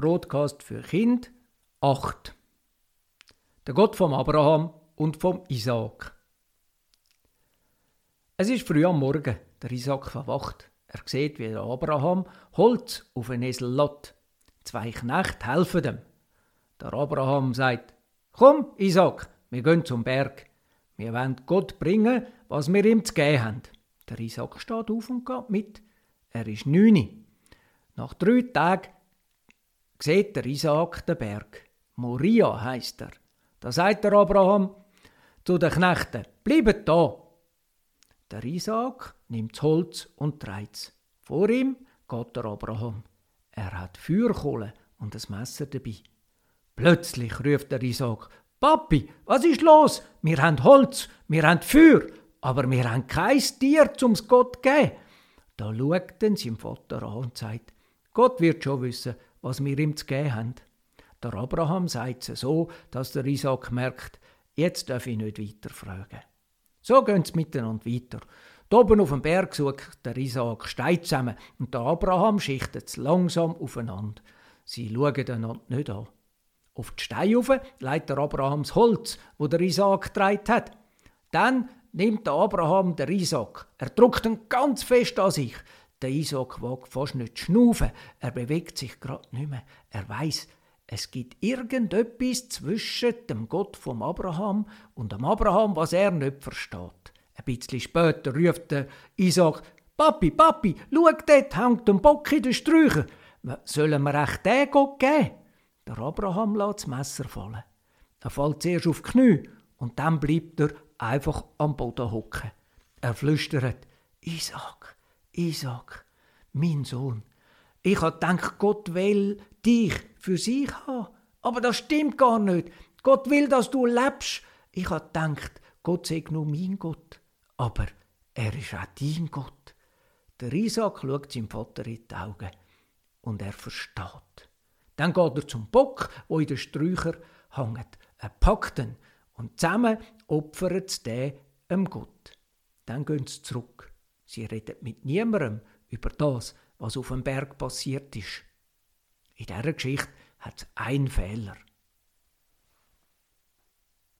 Broadcast für Kind 8. Der Gott vom Abraham und vom Isaak. Es ist früh am Morgen. Der Isaak verwacht. Er sieht, wie der Abraham Holz auf einen Esel lädt. Zwei Knechte helfen ihm. Der Abraham sagt: Komm, Isaak, wir gehen zum Berg. Wir wollen Gott bringen, was wir ihm zu geben haben. Der Isaak steht auf und geht mit. Er ist neun. Nach drei Tagen sieht der Isaak den Berg. Moria heißt er. Da sagt der Abraham zu den Knechten: Bleibt da, der Isaak nimmt das Holz und trägt es. Vor ihm geht der Abraham. Er hat Feuerkohle und ein Messer dabei. Plötzlich ruft der Isaak: Papi, was ist los? Wir haben Holz, wir haben Feuer, aber wir haben kein Tier zum Gott zu geben. Da schaut dann sein Vater an und sagt: Gott wird schon wissen, was wir ihm zu geben haben. Der Abraham sagt es so, dass der Isaak merkt, jetzt darf ich nicht weiter fragen. So gehen sie miteinander weiter. Da oben auf dem Berg sucht der Isaak Stein zusammen und der Abraham schichtet es langsam aufeinander. Sie schauen einander nicht an. Auf die Steine rauf legt der Abraham das Holz, wo der Isaak getragen hat. Dann nimmt der Abraham den Isaak. Er drückt ihn ganz fest an sich. Der Isaak wagt fast nicht zu schnaufen. Er bewegt sich gerade nicht mehr. Er weiß, es gibt irgendetwas zwischen dem Gott vom Abraham und dem Abraham, was er nicht versteht. Ein bisschen später ruft der Isaac, Papi, Papi, schau, dort hängt ein Bock in den Sträuchern. Sollen wir echt den Gott geben? Der Abraham lässt das Messer fallen. Er fällt zuerst auf die Knie und dann bleibt er einfach am Boden hocken. Er flüstert, Isaac, Isaac, mein Sohn, ich habe gedacht, Gott will dich für sich haben. Aber das stimmt gar nicht. Gott will, dass du lebst. Ich habe gedacht, Gott sei nur mein Gott. Aber er ist auch dein Gott. Der Isaac schaut seinem Vater in die Augen und er versteht. Dann geht er zum Bock, wo in den Sträuchern hängt. Er packt ihn und zusammen opfert sie den Gott. Dann gehen sie zurück. Sie reden mit niemandem über das, was auf dem Berg passiert ist. In dieser Geschichte hat es einen Fehler.